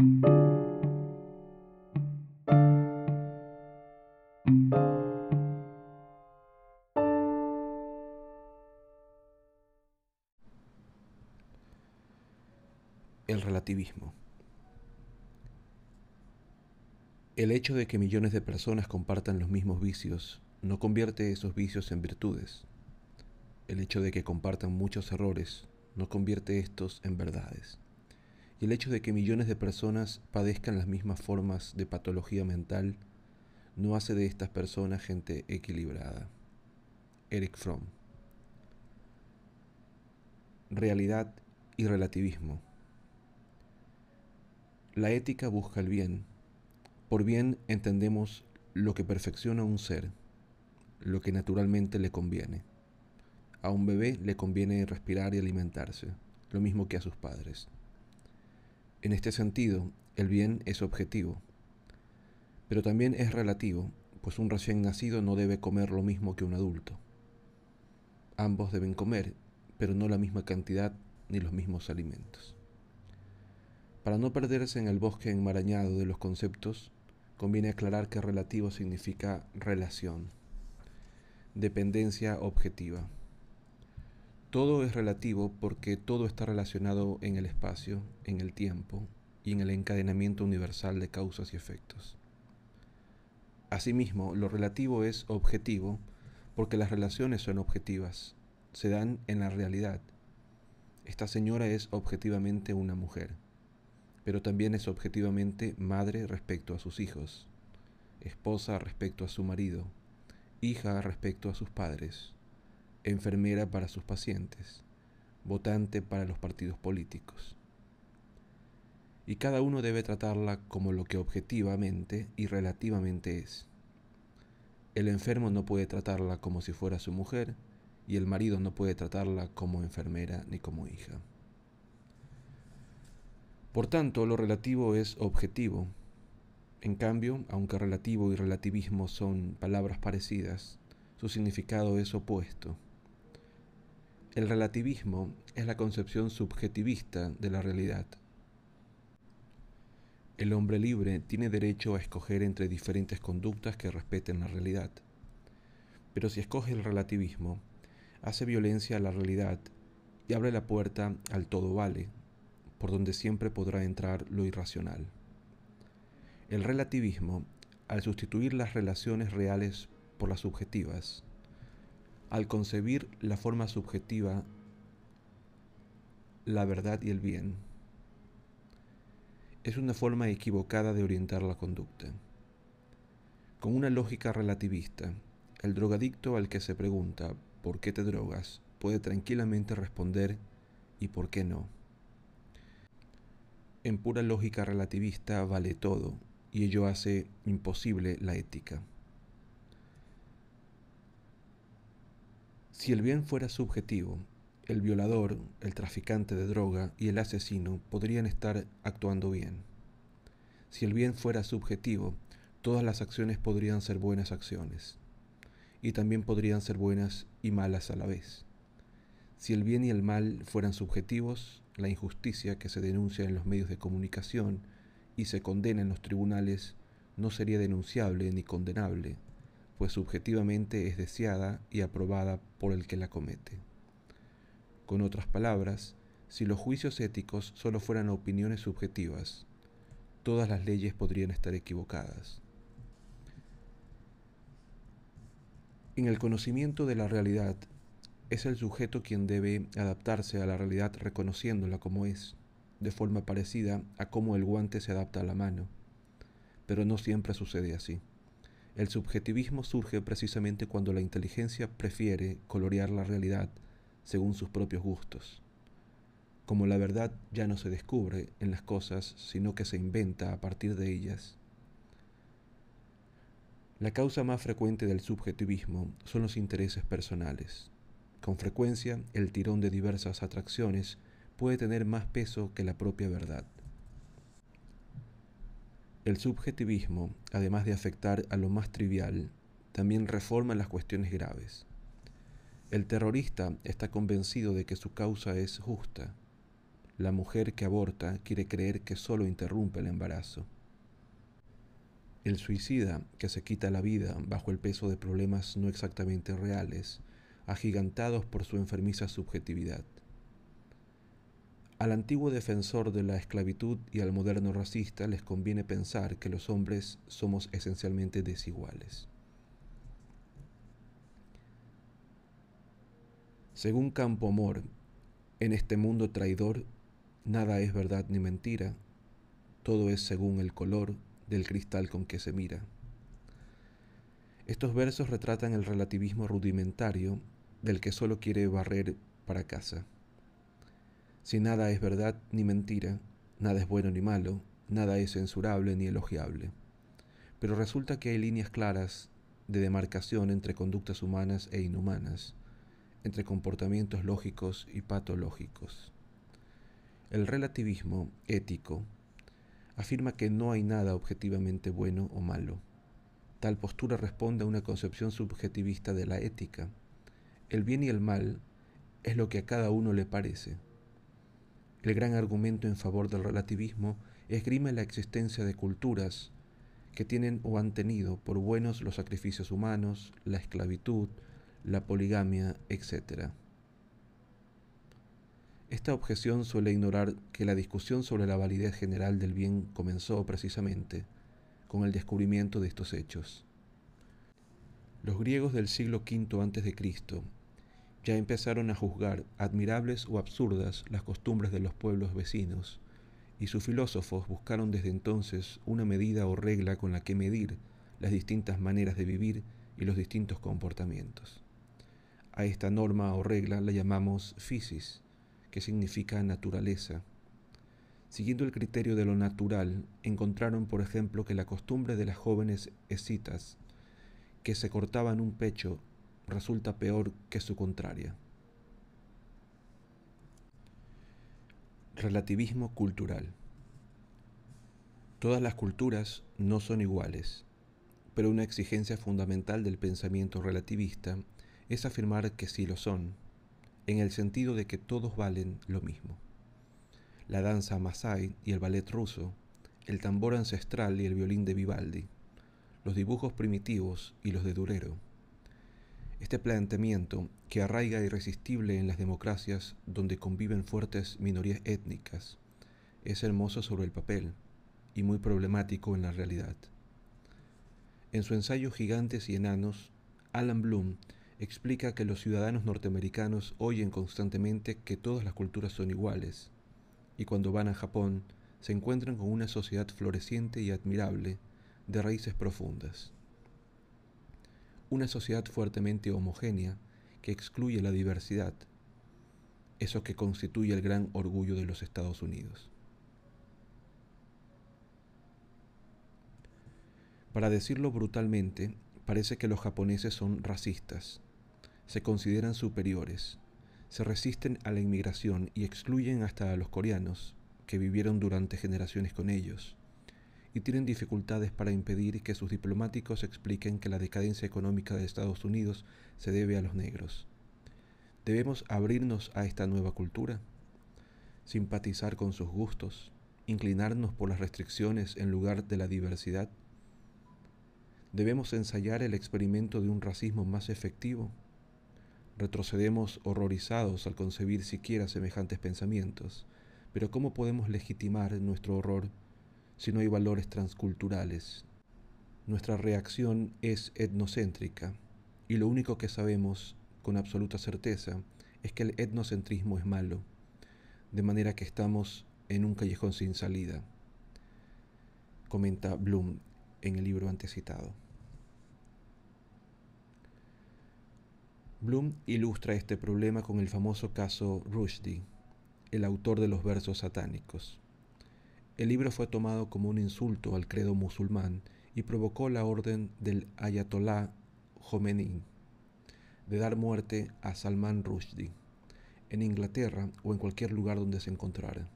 El relativismo. El hecho de que millones de personas compartan los mismos vicios no convierte esos vicios en virtudes. El hecho de que compartan muchos errores no convierte estos en verdades. Y el hecho de que millones de personas padezcan las mismas formas de patología mental no hace de estas personas gente equilibrada. Eric Fromm. Realidad y relativismo. La ética busca el bien por bien entendemos lo que perfecciona a un ser, lo que naturalmente le conviene. A un bebé le conviene respirar y alimentarse, lo mismo que a sus padres. En este sentido, el bien es objetivo, pero también es relativo, pues un recién nacido no debe comer lo mismo que un adulto. Ambos deben comer, pero no la misma cantidad ni los mismos alimentos. Para no perderse en el bosque enmarañado de los conceptos, conviene aclarar que relativo significa relación, dependencia objetiva. Todo es relativo porque todo está relacionado en el espacio, en el tiempo y en el encadenamiento universal de causas y efectos. Asimismo, lo relativo es objetivo porque las relaciones son objetivas, se dan en la realidad. Esta señora es objetivamente una mujer pero también es objetivamente madre respecto a sus hijos, esposa respecto a su marido, hija respecto a sus padres, enfermera para sus pacientes, votante para los partidos políticos. Y cada uno debe tratarla como lo que objetivamente y relativamente es. El enfermo no puede tratarla como si fuera su mujer y el marido no puede tratarla como enfermera ni como hija. Por tanto, lo relativo es objetivo. En cambio, aunque relativo y relativismo son palabras parecidas, su significado es opuesto. El relativismo es la concepción subjetivista de la realidad. El hombre libre tiene derecho a escoger entre diferentes conductas que respeten la realidad. Pero si escoge el relativismo, hace violencia a la realidad y abre la puerta al todo vale, por donde siempre podrá entrar lo irracional. El relativismo, al sustituir las relaciones reales por las subjetivas, al concebir la forma subjetiva, la verdad y el bien, es una forma equivocada de orientar la conducta. Con una lógica relativista, el drogadicto al que se pregunta ¿por qué te drogas? puede tranquilamente responder ¿y por qué no? En pura lógica relativista vale todo, y ello hace imposible la ética. Si el bien fuera subjetivo, el violador, el traficante de droga y el asesino podrían estar actuando bien. Si el bien fuera subjetivo, todas las acciones podrían ser buenas acciones, y también podrían ser buenas y malas a la vez. Si el bien y el mal fueran subjetivos, la injusticia que se denuncia en los medios de comunicación y se condena en los tribunales no sería denunciable ni condenable, pues subjetivamente es deseada y aprobada por el que la comete. Con otras palabras, si los juicios éticos solo fueran opiniones subjetivas, todas las leyes podrían estar equivocadas. En el conocimiento de la realidad es el sujeto quien debe adaptarse a la realidad reconociéndola como es, de forma parecida a cómo el guante se adapta a la mano. Pero no siempre sucede así. El subjetivismo surge precisamente cuando la inteligencia prefiere colorear la realidad según sus propios gustos. Como la verdad ya no se descubre en las cosas, sino que se inventa a partir de ellas. La causa más frecuente del subjetivismo son los intereses personales. Con frecuencia, el tirón de diversas atracciones puede tener más peso que la propia verdad. El subjetivismo, además de afectar a lo más trivial, también reforma las cuestiones graves. El terrorista está convencido de que su causa es justa. La mujer que aborta quiere creer que solo interrumpe el embarazo. El suicida que se quita la vida bajo el peso de problemas no exactamente reales, agigantados por su enfermiza subjetividad. Al antiguo defensor de la esclavitud y al moderno racista les conviene pensar que los hombres somos esencialmente desiguales. Según Campo Amor, en este mundo traidor, nada es verdad ni mentira, todo es según el color del cristal con que se mira. Estos versos retratan el relativismo rudimentario del que solo quiere barrer para casa. Si nada es verdad ni mentira, nada es bueno ni malo, nada es censurable ni elogiable. Pero resulta que hay líneas claras de demarcación entre conductas humanas e inhumanas, entre comportamientos lógicos y patológicos. El relativismo ético afirma que no hay nada objetivamente bueno o malo. Tal postura responde a una concepción subjetivista de la ética. El bien y el mal es lo que a cada uno le parece. El gran argumento en favor del relativismo esgrime la existencia de culturas que tienen o han tenido por buenos los sacrificios humanos, la esclavitud, la poligamia, etc. Esta objeción suele ignorar que la discusión sobre la validez general del bien comenzó precisamente con el descubrimiento de estos hechos. Los griegos del siglo V a.C. ya empezaron a juzgar admirables o absurdas las costumbres de los pueblos vecinos, y sus filósofos buscaron desde entonces una medida o regla con la que medir las distintas maneras de vivir y los distintos comportamientos. A esta norma o regla la llamamos physis, que significa naturaleza. Siguiendo el criterio de lo natural, encontraron, por ejemplo, que la costumbre de las jóvenes escitas, que se cortaban un pecho, resulta peor que su contraria. Relativismo cultural. Todas las culturas no son iguales, pero una exigencia fundamental del pensamiento relativista es afirmar que sí lo son en el sentido de que todos valen lo mismo. La danza masai y el ballet ruso, el tambor ancestral y el violín de Vivaldi, los dibujos primitivos y los de Durero. Este planteamiento, que arraiga irresistible en las democracias donde conviven fuertes minorías étnicas, es hermoso sobre el papel y muy problemático en la realidad. En su ensayo Gigantes y Enanos, Alan Bloom explica que los ciudadanos norteamericanos oyen constantemente que todas las culturas son iguales, y cuando van a Japón se encuentran con una sociedad floreciente y admirable, de raíces profundas. Una sociedad fuertemente homogénea que excluye la diversidad, eso que constituye el gran orgullo de los Estados Unidos. Para decirlo brutalmente, parece que los japoneses son racistas, se consideran superiores, se resisten a la inmigración y excluyen hasta a los coreanos, que vivieron durante generaciones con ellos, y tienen dificultades para impedir que sus diplomáticos expliquen que la decadencia económica de Estados Unidos se debe a los negros. ¿Debemos abrirnos a esta nueva cultura? ¿Simpatizar con sus gustos? ¿Inclinarnos por las restricciones en lugar de la diversidad? ¿Debemos ensayar el experimento de un racismo más efectivo? Retrocedemos horrorizados al concebir siquiera semejantes pensamientos, pero ¿cómo podemos legitimar nuestro horror si no hay valores transculturales? Nuestra reacción es etnocéntrica, y lo único que sabemos con absoluta certeza es que el etnocentrismo es malo, de manera que estamos en un callejón sin salida, comenta Bloom en el libro antecitado. Bloom ilustra este problema con el famoso caso Rushdie, el autor de los versos satánicos. El libro fue tomado como un insulto al credo musulmán y provocó la orden del ayatolá Khomeini de dar muerte a Salman Rushdie en Inglaterra o en cualquier lugar donde se encontrara.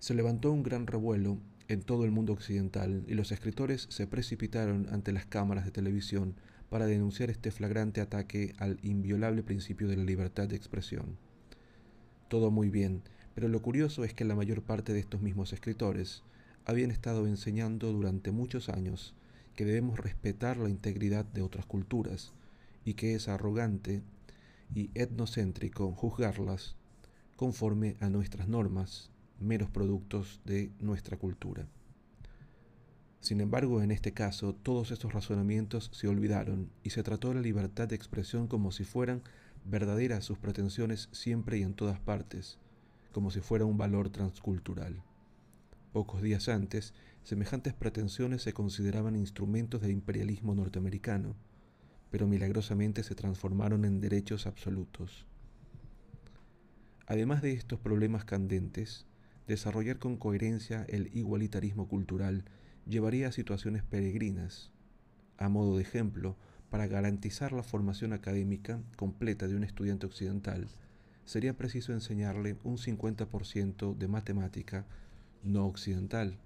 Se levantó un gran revuelo en todo el mundo occidental y los escritores se precipitaron ante las cámaras de televisión para denunciar este flagrante ataque al inviolable principio de la libertad de expresión. Todo muy bien, Pero lo curioso es que la mayor parte de estos mismos escritores habían estado enseñando durante muchos años que debemos respetar la integridad de otras culturas y que es arrogante y etnocéntrico juzgarlas conforme a nuestras normas, meros productos de nuestra cultura. Sin embargo, en este caso, todos estos razonamientos se olvidaron y se trató la libertad de expresión como si fueran verdaderas sus pretensiones siempre y en todas partes, como si fuera un valor transcultural. Pocos días antes, semejantes pretensiones se consideraban instrumentos del imperialismo norteamericano, pero milagrosamente se transformaron en derechos absolutos. Además de estos problemas candentes, desarrollar con coherencia el igualitarismo cultural llevaría a situaciones peregrinas. A modo de ejemplo, para garantizar la formación académica completa de un estudiante occidental, sería preciso enseñarle un 50% de matemática no occidental,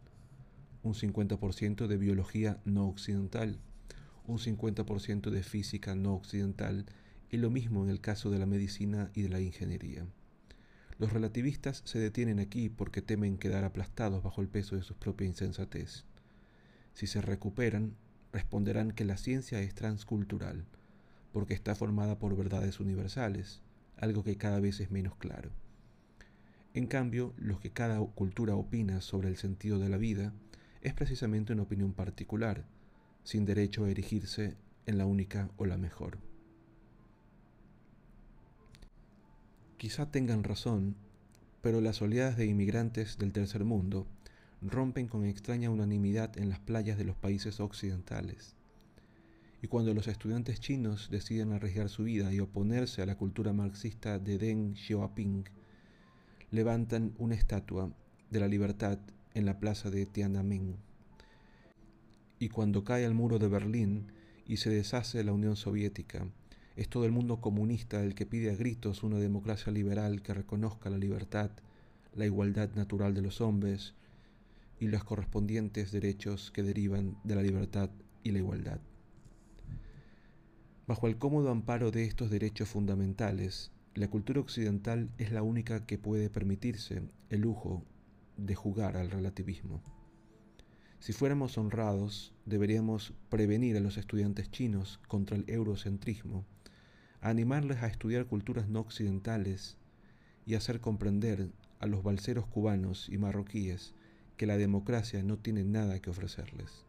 un 50% de biología no occidental, un 50% de física no occidental y lo mismo en el caso de la medicina y de la ingeniería. Los relativistas se detienen aquí porque temen quedar aplastados bajo el peso de su propia insensatez. Si se recuperan, responderán que la ciencia es transcultural, porque está formada por verdades universales, algo que cada vez es menos claro. En cambio, lo que cada cultura opina sobre el sentido de la vida es precisamente una opinión particular, sin derecho a erigirse en la única o la mejor. Quizá tengan razón, pero las oleadas de inmigrantes del tercer mundo rompen con extraña unanimidad en las playas de los países occidentales. Y cuando los estudiantes chinos deciden arriesgar su vida y oponerse a la cultura marxista de Deng Xiaoping, levantan una estatua de la libertad en la plaza de Tiananmen. Y cuando cae el muro de Berlín y se deshace la Unión Soviética, es todo el mundo comunista el que pide a gritos una democracia liberal que reconozca la libertad, la igualdad natural de los hombres, y los correspondientes derechos que derivan de la libertad y la igualdad. Bajo el cómodo amparo de estos derechos fundamentales, la cultura occidental es la única que puede permitirse el lujo de jugar al relativismo. Si fuéramos honrados, deberíamos prevenir a los estudiantes chinos contra el eurocentrismo, animarles a estudiar culturas no occidentales y hacer comprender a los balseros cubanos y marroquíes que la democracia no tiene nada que ofrecerles.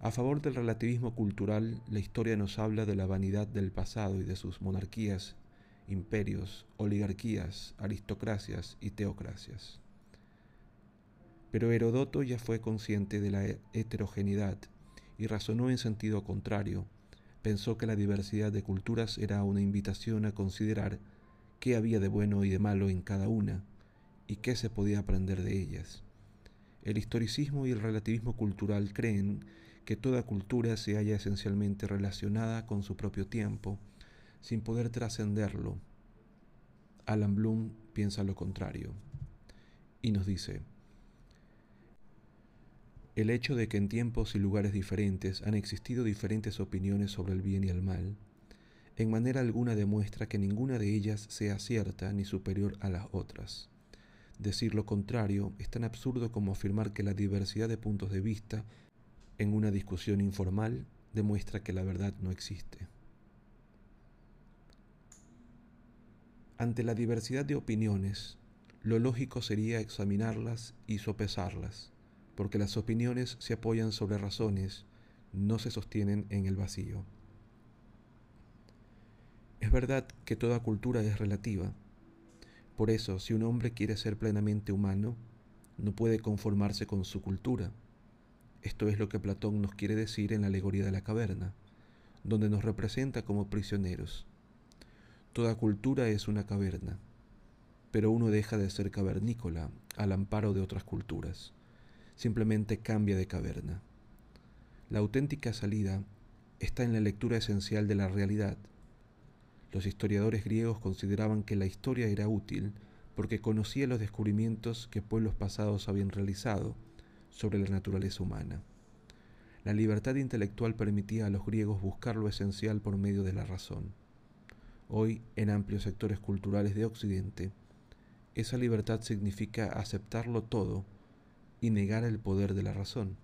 A favor del relativismo cultural, la historia nos habla de la vanidad del pasado y de sus monarquías, imperios, oligarquías, aristocracias y teocracias. Pero Herodoto ya fue consciente de la heterogeneidad y razonó en sentido contrario. Pensó que la diversidad de culturas era una invitación a considerar qué había de bueno y de malo en cada una y qué se podía aprender de ellas. El historicismo y el relativismo cultural creen que toda cultura se halla esencialmente relacionada con su propio tiempo, sin poder trascenderlo. Alan Bloom piensa lo contrario y nos dice, el hecho de que en tiempos y lugares diferentes han existido diferentes opiniones sobre el bien y el mal, en manera alguna demuestra que ninguna de ellas sea cierta ni superior a las otras. Decir lo contrario es tan absurdo como afirmar que la diversidad de puntos de vista en una discusión informal demuestra que la verdad no existe. Ante la diversidad de opiniones, lo lógico sería examinarlas y sopesarlas, porque las opiniones se apoyan sobre razones, no se sostienen en el vacío. Es verdad que toda cultura es relativa, por eso, si un hombre quiere ser plenamente humano, no puede conformarse con su cultura. Esto es lo que Platón nos quiere decir en la alegoría de la caverna, donde nos representa como prisioneros. Toda cultura es una caverna, pero uno deja de ser cavernícola al amparo de otras culturas. Simplemente cambia de caverna. La auténtica salida está en la lectura esencial de la realidad los historiadores griegos consideraban que la historia era útil porque conocía los descubrimientos que pueblos pasados habían realizado sobre la naturaleza humana. La libertad intelectual permitía a los griegos buscar lo esencial por medio de la razón. Hoy, en amplios sectores culturales de Occidente, esa libertad significa aceptarlo todo y negar el poder de la razón.